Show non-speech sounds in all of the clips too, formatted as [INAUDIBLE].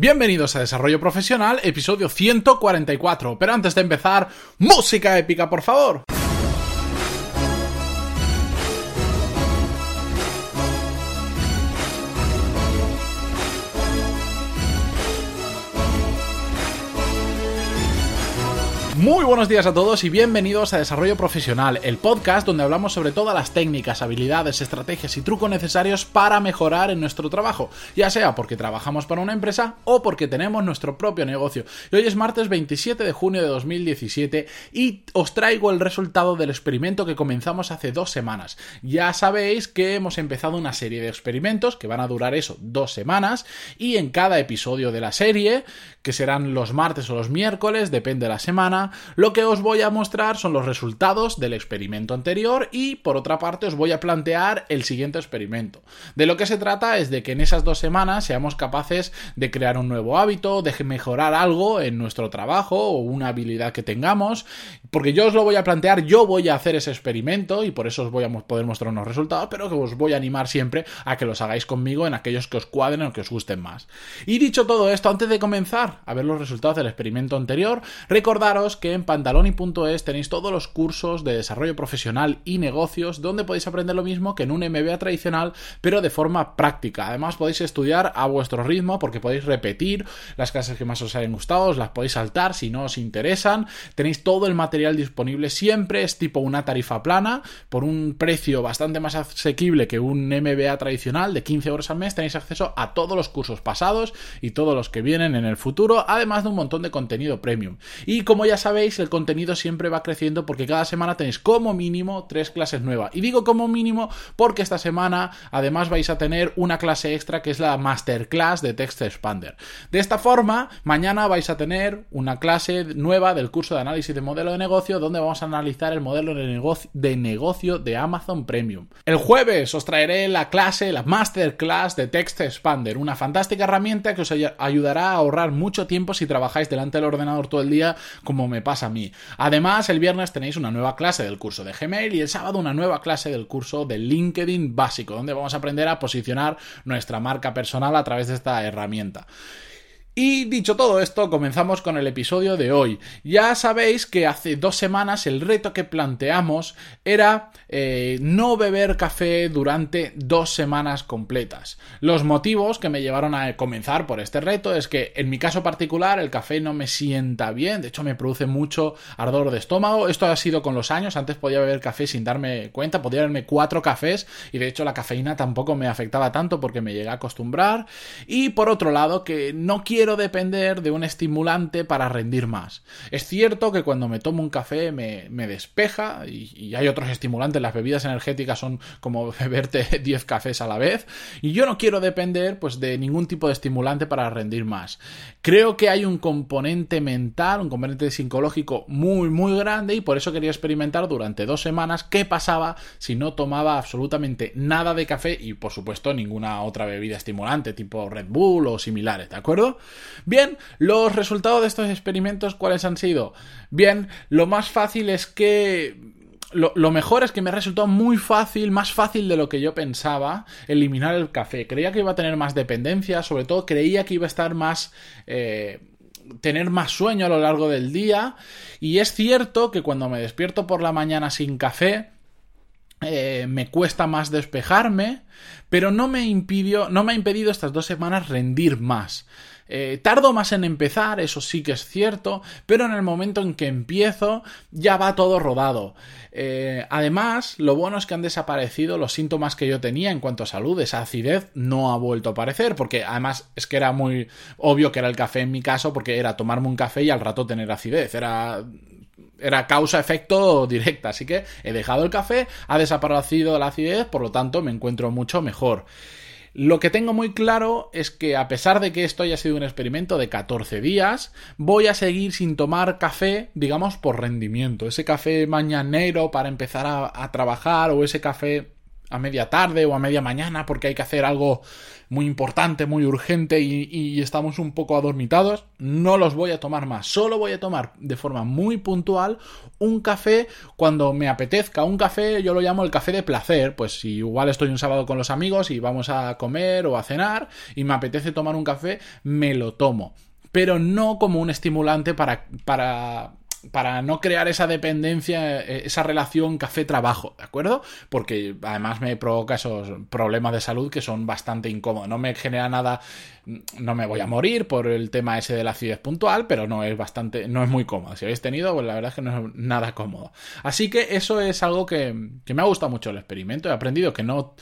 Bienvenidos a Desarrollo Profesional, episodio 144. Pero antes de empezar, música épica, por favor. Muy buenos días a todos y bienvenidos a Desarrollo Profesional, el podcast donde hablamos sobre todas las técnicas, habilidades, estrategias y trucos necesarios para mejorar en nuestro trabajo, ya sea porque trabajamos para una empresa o porque tenemos nuestro propio negocio. Y hoy es martes 27 de junio de 2017 y os traigo el resultado del experimento que comenzamos hace dos semanas. Ya sabéis que hemos empezado una serie de experimentos que van a durar eso, dos semanas, y en cada episodio de la serie, que serán los martes o los miércoles, depende de la semana, lo que os voy a mostrar son los resultados del experimento anterior y por otra parte os voy a plantear el siguiente experimento. De lo que se trata es de que en esas dos semanas seamos capaces de crear un nuevo hábito, de mejorar algo en nuestro trabajo o una habilidad que tengamos, porque yo os lo voy a plantear, yo voy a hacer ese experimento y por eso os voy a poder mostrar unos resultados, pero que os voy a animar siempre a que los hagáis conmigo en aquellos que os cuadren o que os gusten más. Y dicho todo esto, antes de comenzar a ver los resultados del experimento anterior, recordaros que en pantaloni.es tenéis todos los cursos de desarrollo profesional y negocios donde podéis aprender lo mismo que en un MBA tradicional, pero de forma práctica. Además podéis estudiar a vuestro ritmo porque podéis repetir las clases que más os hayan gustado, las podéis saltar si no os interesan. Tenéis todo el material disponible siempre, es tipo una tarifa plana por un precio bastante más asequible que un MBA tradicional de 15 horas al mes. Tenéis acceso a todos los cursos pasados y todos los que vienen en el futuro, además de un montón de contenido premium. Y como ya sabéis, sabéis, el contenido siempre va creciendo porque cada semana tenéis como mínimo tres clases nuevas. Y digo como mínimo porque esta semana además vais a tener una clase extra que es la masterclass de Text Expander. De esta forma, mañana vais a tener una clase nueva del curso de análisis de modelo de negocio donde vamos a analizar el modelo de negocio de, negocio de Amazon Premium. El jueves os traeré la clase, la masterclass de Text Expander, una fantástica herramienta que os ayudará a ahorrar mucho tiempo si trabajáis delante del ordenador todo el día como me pasa a mí. Además, el viernes tenéis una nueva clase del curso de Gmail y el sábado una nueva clase del curso de LinkedIn básico, donde vamos a aprender a posicionar nuestra marca personal a través de esta herramienta. Y dicho todo esto, comenzamos con el episodio de hoy. Ya sabéis que hace dos semanas el reto que planteamos era eh, no beber café durante dos semanas completas. Los motivos que me llevaron a comenzar por este reto es que en mi caso particular el café no me sienta bien, de hecho me produce mucho ardor de estómago. Esto ha sido con los años, antes podía beber café sin darme cuenta, podía beberme cuatro cafés y de hecho la cafeína tampoco me afectaba tanto porque me llegué a acostumbrar. Y por otro lado, que no quiero depender de un estimulante para rendir más. Es cierto que cuando me tomo un café me, despeja y, hay otros estimulantes, las bebidas energéticas son como [LAUGHS] beberte 10 cafés a la vez y yo no quiero depender pues de ningún tipo de estimulante para rendir más. Creo que hay un componente mental, un componente psicológico muy muy grande y por eso quería experimentar durante dos semanas qué pasaba si no tomaba absolutamente nada de café y por supuesto ninguna otra bebida estimulante tipo Red Bull o similares, ¿de acuerdo? Bien, los resultados de estos experimentos, ¿cuáles han sido? Bien, lo más fácil es que lo, mejor es que me ha resultado muy fácil, más fácil de lo que yo pensaba, eliminar el café. Creía que iba a tener más dependencia, sobre todo creía que iba a estar más... Eh, tener más sueño a lo largo del día. Y es cierto que cuando me despierto por la mañana sin café, eh, me cuesta más despejarme, pero no me impidió, no me ha impedido estas dos semanas rendir más. Eh, tardo más en empezar, eso sí que es cierto, pero en el momento en que empiezo ya va todo rodado. Eh, además, lo bueno es que han desaparecido los síntomas que yo tenía en cuanto a salud. Esa acidez no ha vuelto a aparecer, porque además es que era muy obvio que era el café en mi caso, porque era tomarme un café y al rato tener acidez. Era era causa-efecto directa. Así que he dejado el café, ha desaparecido la acidez, por lo tanto me encuentro mucho mejor. Lo que tengo muy claro es que a pesar de que esto haya sido un experimento de 14 días, voy a seguir sin tomar café, digamos, por rendimiento. Ese café mañanero para empezar a, trabajar o ese café a media tarde o a media mañana porque hay que hacer algo muy importante, muy urgente y, estamos un poco adormitados, no los voy a tomar más. Solo voy a tomar de forma muy puntual un café cuando me apetezca. Un café yo lo llamo el café de placer. Pues si igual estoy un sábado con los amigos y vamos a comer o a cenar y me apetece tomar un café, me lo tomo pero no como un estimulante para, para para no crear esa dependencia, eh, esa relación café-trabajo, ¿de acuerdo? Porque además me provoca esos problemas de salud que son bastante incómodos. No me genera nada, no me voy a morir por el tema ese de la acidez puntual, pero no es bastante, no es muy cómodo. Si habéis tenido, pues la verdad es que no es nada cómodo. Así que eso es algo que, que me ha gustado mucho el experimento. He aprendido que no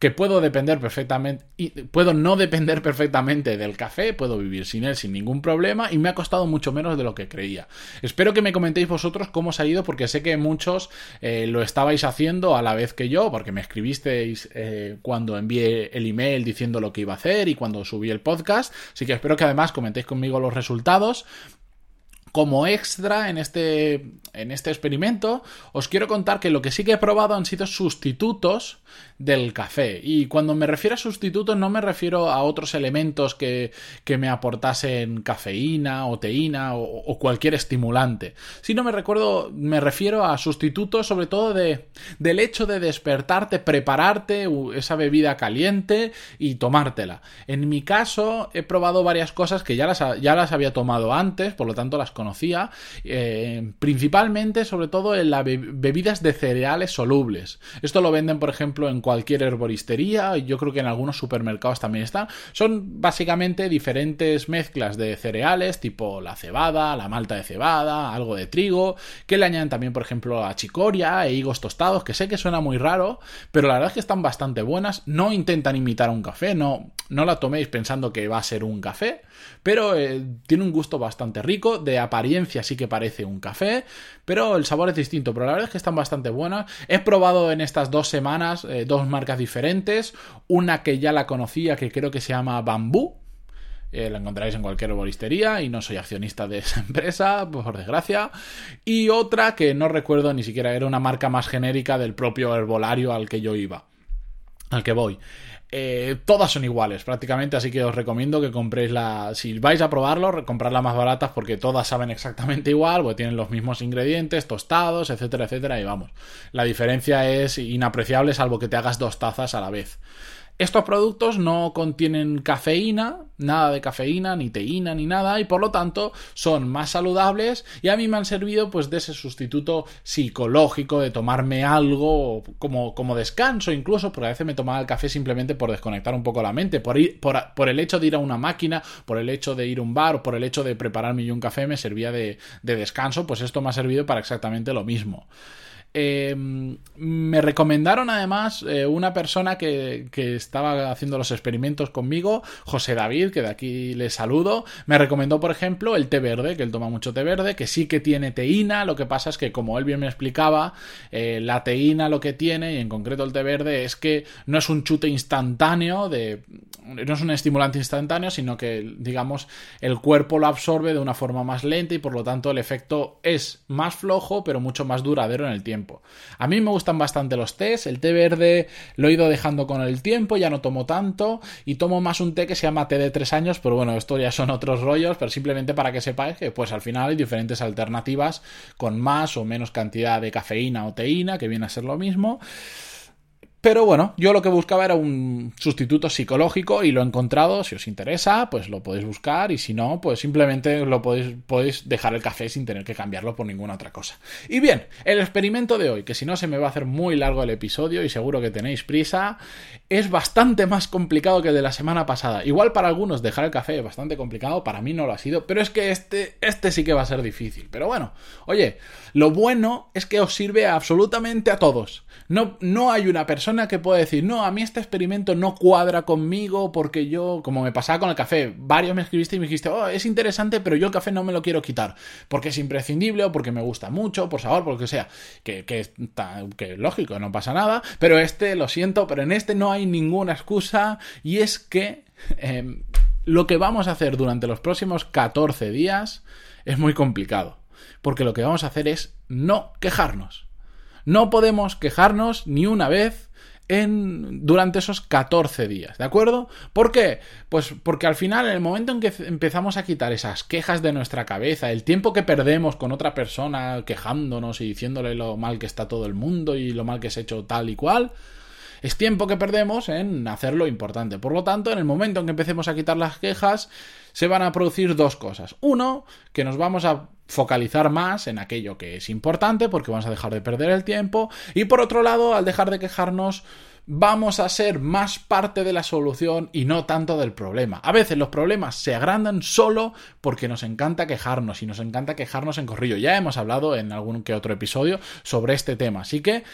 que puedo depender perfectamente, y puedo no depender perfectamente del café, puedo vivir sin él sin ningún problema y me ha costado mucho menos de lo que creía. Espero que me comentéis vosotros cómo os ha ido porque sé que muchos eh, lo estabais haciendo a la vez que yo, porque me escribisteis eh, cuando envié el email diciendo lo que iba a hacer y cuando subí el podcast, así que espero que además comentéis conmigo los resultados como extra en este, en este experimento, os quiero contar que lo que sí que he probado han sido sustitutos del café. Y cuando me refiero a sustitutos no me refiero a otros elementos que, que me aportasen cafeína o teína o, cualquier estimulante, sino me recuerdo, me refiero a sustitutos sobre todo de, del hecho de despertarte, prepararte esa bebida caliente y tomártela. En mi caso he probado varias cosas que ya las, ya las había tomado antes, por lo tanto las conocía, eh, principalmente, sobre todo en las bebidas de cereales solubles. Esto lo venden, por ejemplo, en cualquier herboristería, yo creo que en algunos supermercados también están. Son básicamente diferentes mezclas de cereales, tipo la cebada, la malta de cebada, algo de trigo, que le añaden también, por ejemplo, a chicoria e higos tostados, que sé que suena muy raro, pero la verdad es que están bastante buenas. No intentan imitar un café, no, no la toméis pensando que va a ser un café, pero eh, tiene un gusto bastante rico, de apariencia sí que parece un café, pero el sabor es distinto, pero la verdad es que están bastante buenas. He probado en estas dos semanas eh, dos marcas diferentes, una que ya la conocía que creo que se llama Bambú, eh, la encontraréis en cualquier herboristería y no soy accionista de esa [LAUGHS] empresa, por desgracia. Y otra que no recuerdo ni siquiera, era una marca más genérica del propio herbolario al que yo iba, al que voy. Eh, todas son iguales prácticamente, así que os recomiendo que compréis la... Si vais a probarlo, comprarlas más baratas porque todas saben exactamente [LAUGHS] igual, porque tienen los mismos ingredientes, tostados, etcétera, etcétera, y vamos. La diferencia es inapreciable salvo que te hagas dos tazas a la vez. Estos productos no contienen cafeína, nada de cafeína, ni teína, ni nada, y por lo tanto son más saludables y a mí me han servido pues de ese sustituto psicológico de tomarme algo como, como descanso incluso, porque a veces me tomaba el café simplemente por desconectar un poco la mente, por, ir, por, el hecho de ir a una máquina, por el hecho de ir a un bar, por el hecho de prepararme yo un café me servía de descanso, pues esto me ha servido para exactamente lo mismo. Eh, me recomendaron además eh, una persona que, que, estaba haciendo los experimentos conmigo, José David, que de aquí le saludo. Me recomendó, por ejemplo, el té verde, que él toma mucho té verde, que sí que tiene teína. Lo que pasa es que, como él bien me explicaba, eh, la teína lo que tiene, y en concreto el té verde, es que no es un chute instantáneo de. No es un estimulante instantáneo, sino que, digamos, el cuerpo lo absorbe de una forma más lenta y por lo tanto el efecto es más flojo, pero mucho más duradero en el tiempo. A mí me gustan bastante los tés, el té verde lo he ido dejando con el tiempo, ya no tomo tanto y tomo más un té que se llama té de tres años, pero bueno, esto ya son otros rollos, pero simplemente para que sepáis que pues al final hay diferentes alternativas con más o menos cantidad de cafeína o teína, que viene a ser lo mismo. Pero bueno, yo lo que buscaba era un sustituto psicológico y lo he encontrado. Si os interesa, pues lo podéis buscar y si no, pues simplemente lo podéis, podéis dejar el café sin tener que cambiarlo por ninguna otra cosa. Y bien, el experimento de hoy, que si no se me va a hacer muy largo el episodio y seguro que tenéis prisa, es bastante más complicado que el de la semana pasada. Igual para algunos dejar el café es bastante complicado, para mí no lo ha sido, pero es que este, este sí que va a ser difícil. Pero bueno, oye, lo bueno es que os sirve absolutamente a todos. No, no hay una persona que pueda decir, no, a mí este experimento no cuadra conmigo porque yo, como me pasaba con el café, varios me escribiste y me dijiste, oh, es interesante, pero yo el café no me lo quiero quitar porque es imprescindible o porque me gusta mucho, por sabor, por lo que sea. Que, que, que lógico, no pasa nada, pero este, lo siento, pero en este no hay ninguna excusa y es que em, lo que vamos a hacer durante los próximos 14 días es muy complicado. Porque lo que vamos a hacer es no quejarnos. No podemos quejarnos ni una vez en, durante esos 14 días, ¿de acuerdo? ¿Por qué? Pues porque al final, en el momento en que empezamos a quitar esas quejas de nuestra cabeza, el tiempo que perdemos con otra persona quejándonos y diciéndole lo mal que está todo el mundo y lo mal que se ha hecho tal y cual, es tiempo que perdemos en hacer lo importante. Por lo tanto, en el momento en que empecemos a quitar las quejas, se van a producir dos cosas. Uno, que nos vamos a focalizar más en aquello que es importante porque vamos a dejar de perder el tiempo. Y por otro lado, al dejar de quejarnos, vamos a ser más parte de la solución y no tanto del problema. A veces los problemas se agrandan solo porque nos encanta quejarnos y nos encanta quejarnos en corrillo. Ya hemos hablado en algún que otro episodio sobre este tema. Así que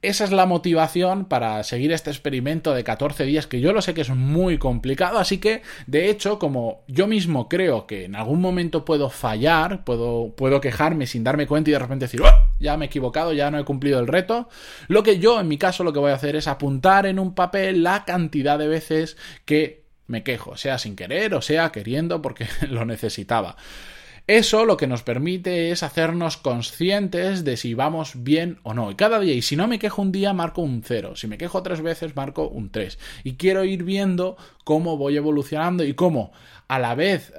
esa es la motivación para seguir este experimento de 14 días que yo lo sé que es muy complicado, así que de hecho como yo mismo creo que en algún momento puedo fallar, puedo, puedo quejarme sin darme cuenta y de repente decir, ¡Oh! ya me he equivocado, ya no he cumplido el reto, lo que yo en mi caso lo que voy a hacer es apuntar en un papel la cantidad de veces que me quejo, sea sin querer o sea queriendo porque [LAUGHS] lo necesitaba. Eso lo que nos permite es hacernos conscientes de si vamos bien o no. Y cada día, y si no me quejo un día, marco un 0. Si me quejo tres veces, marco un 3. Y quiero ir viendo cómo voy evolucionando y cómo, a la vez,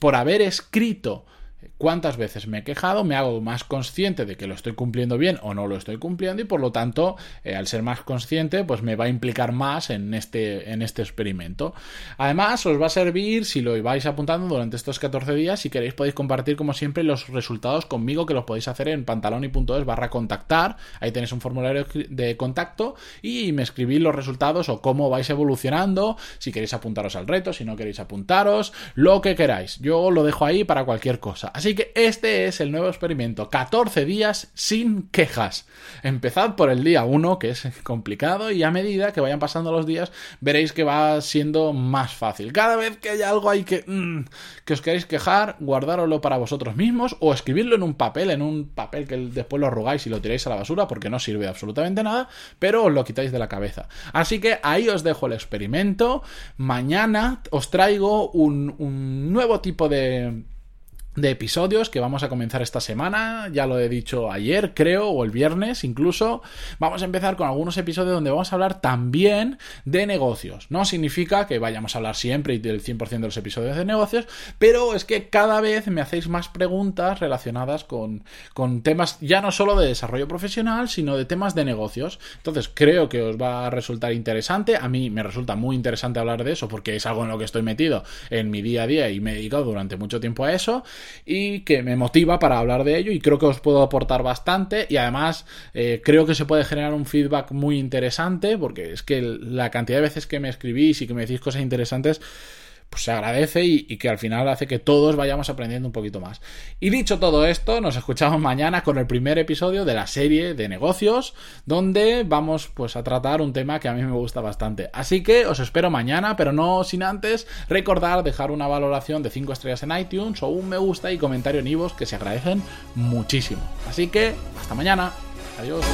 por haber escrito cuántas veces me he quejado, me hago más consciente de que lo estoy cumpliendo bien o no lo estoy cumpliendo y por lo tanto, eh, al ser más consciente, pues me va a implicar más en este, en este experimento. Además, os va a servir si lo vais apuntando durante estos 14 días. Si queréis, podéis compartir como siempre los resultados conmigo, que los podéis hacer en pantaloni.es barra contactar. Ahí tenéis un formulario de contacto y me escribís los resultados o cómo vais evolucionando. Si queréis apuntaros al reto, si no queréis apuntaros, lo que queráis. Yo lo dejo ahí para cualquier cosa. Así que este es el nuevo experimento. 14 días sin quejas. Empezad por el día 1, que es complicado, y a medida que vayan pasando los días, veréis que va siendo más fácil. Cada vez que haya algo ahí que, mm, que os queréis quejar, guardároslo para vosotros mismos o escribirlo en un papel, en un papel que después lo arrugáis y lo tiráis a la basura porque no sirve absolutamente nada, pero os lo quitáis de la cabeza. Así que ahí os dejo el experimento. Mañana os traigo un nuevo tipo de de episodios que vamos a comenzar esta semana, ya lo he dicho ayer creo, o el viernes incluso, vamos a empezar con algunos episodios donde vamos a hablar también de negocios. No significa que vayamos a hablar siempre y del 100% de los episodios de negocios, pero es que cada vez me hacéis más preguntas relacionadas con, con temas ya no solo de desarrollo profesional, sino de temas de negocios. Entonces creo que os va a resultar interesante, a mí me resulta muy interesante hablar de eso porque es algo en lo que estoy metido en mi día a día y me he dedicado durante mucho tiempo a eso y que me motiva para hablar de ello y creo que os puedo aportar bastante y además eh, creo que se puede generar un feedback muy interesante porque es que la cantidad de veces que me escribís y que me decís cosas interesantes pues se agradece y, que al final hace que todos vayamos aprendiendo un poquito más. Y dicho todo esto, nos escuchamos mañana con el primer episodio de la serie de negocios, donde vamos pues a tratar un tema que a mí me gusta bastante. Así que os espero mañana, pero no sin antes recordar dejar una valoración de 5 estrellas en iTunes o un me gusta y comentario en iVoox que se agradecen muchísimo. Así que hasta mañana. Adiós.